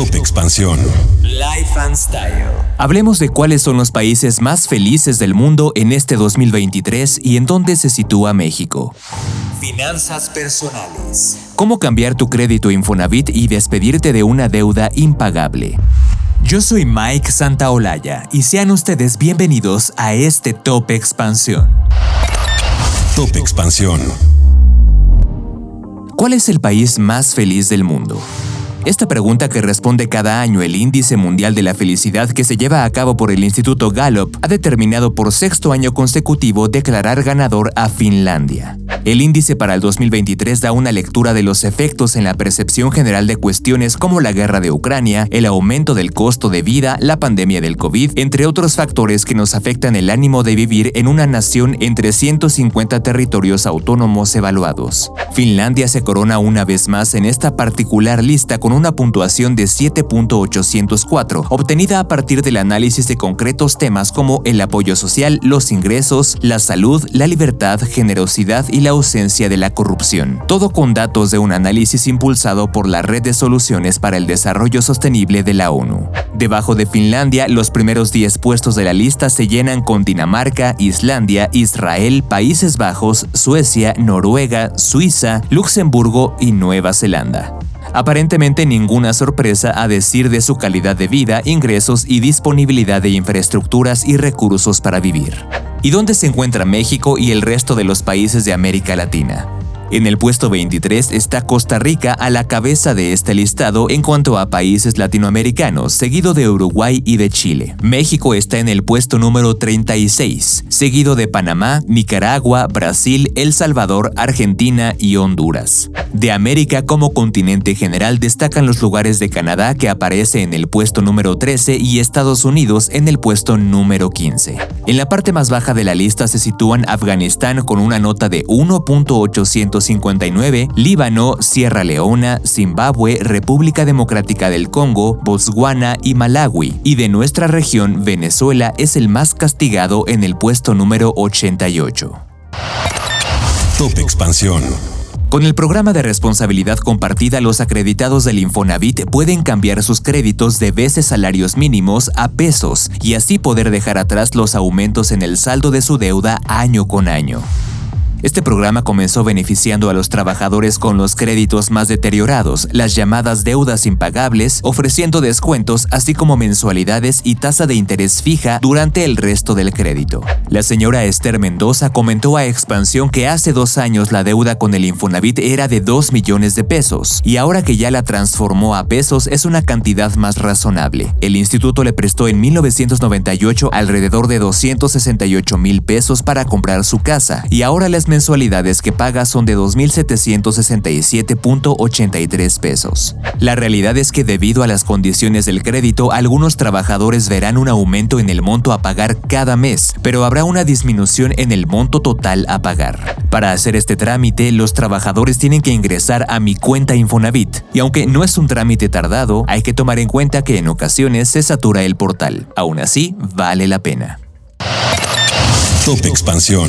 Top Expansión. Life and Style. Hablemos de cuáles son los países más felices del mundo en este 2023 y en dónde se sitúa México. Finanzas personales. ¿Cómo cambiar tu crédito Infonavit y despedirte de una deuda impagable? Yo soy Mike Santaolalla y sean ustedes bienvenidos a este Top Expansión. Top Expansión. ¿Cuál es el país más feliz del mundo? Esta pregunta que responde cada año el Índice Mundial de la Felicidad que se lleva a cabo por el Instituto Gallup ha determinado por sexto año consecutivo declarar ganador a Finlandia. El índice para el 2023 da una lectura de los efectos en la percepción general de cuestiones como la guerra de Ucrania, el aumento del costo de vida, la pandemia del COVID, entre otros factores que nos afectan el ánimo de vivir en una nación entre 150 territorios autónomos evaluados. Finlandia se corona una vez más en esta particular lista con una puntuación de 7.804, obtenida a partir del análisis de concretos temas como el apoyo social, los ingresos, la salud, la libertad, generosidad y la ausencia de la corrupción. Todo con datos de un análisis impulsado por la Red de Soluciones para el Desarrollo Sostenible de la ONU. Debajo de Finlandia, los primeros 10 puestos de la lista se llenan con Dinamarca, Islandia, Israel, Países Bajos, Suecia, Noruega, Suiza, Luxemburgo y Nueva Zelanda. Aparentemente ninguna sorpresa a decir de su calidad de vida, ingresos y disponibilidad de infraestructuras y recursos para vivir. ¿Y dónde se encuentra México y el resto de los países de América Latina? En el puesto 23 está Costa Rica a la cabeza de este listado en cuanto a países latinoamericanos, seguido de Uruguay y de Chile. México está en el puesto número 36, seguido de Panamá, Nicaragua, Brasil, El Salvador, Argentina y Honduras. De América como continente general destacan los lugares de Canadá que aparece en el puesto número 13 y Estados Unidos en el puesto número 15. En la parte más baja de la lista se sitúan Afganistán con una nota de 1.800 59, Líbano, Sierra Leona, Zimbabue, República Democrática del Congo, Botswana y Malawi. Y de nuestra región, Venezuela es el más castigado en el puesto número 88. Top Expansión. Con el programa de responsabilidad compartida, los acreditados del Infonavit pueden cambiar sus créditos de veces salarios mínimos a pesos y así poder dejar atrás los aumentos en el saldo de su deuda año con año. Este programa comenzó beneficiando a los trabajadores con los créditos más deteriorados, las llamadas deudas impagables, ofreciendo descuentos así como mensualidades y tasa de interés fija durante el resto del crédito. La señora Esther Mendoza comentó a Expansión que hace dos años la deuda con el Infonavit era de 2 millones de pesos y ahora que ya la transformó a pesos es una cantidad más razonable. El instituto le prestó en 1998 alrededor de 268 mil pesos para comprar su casa y ahora las mensualidades que paga son de 2.767.83 pesos. La realidad es que debido a las condiciones del crédito, algunos trabajadores verán un aumento en el monto a pagar cada mes, pero habrá una disminución en el monto total a pagar. Para hacer este trámite, los trabajadores tienen que ingresar a mi cuenta Infonavit, y aunque no es un trámite tardado, hay que tomar en cuenta que en ocasiones se satura el portal. Aún así, vale la pena. Top Expansión.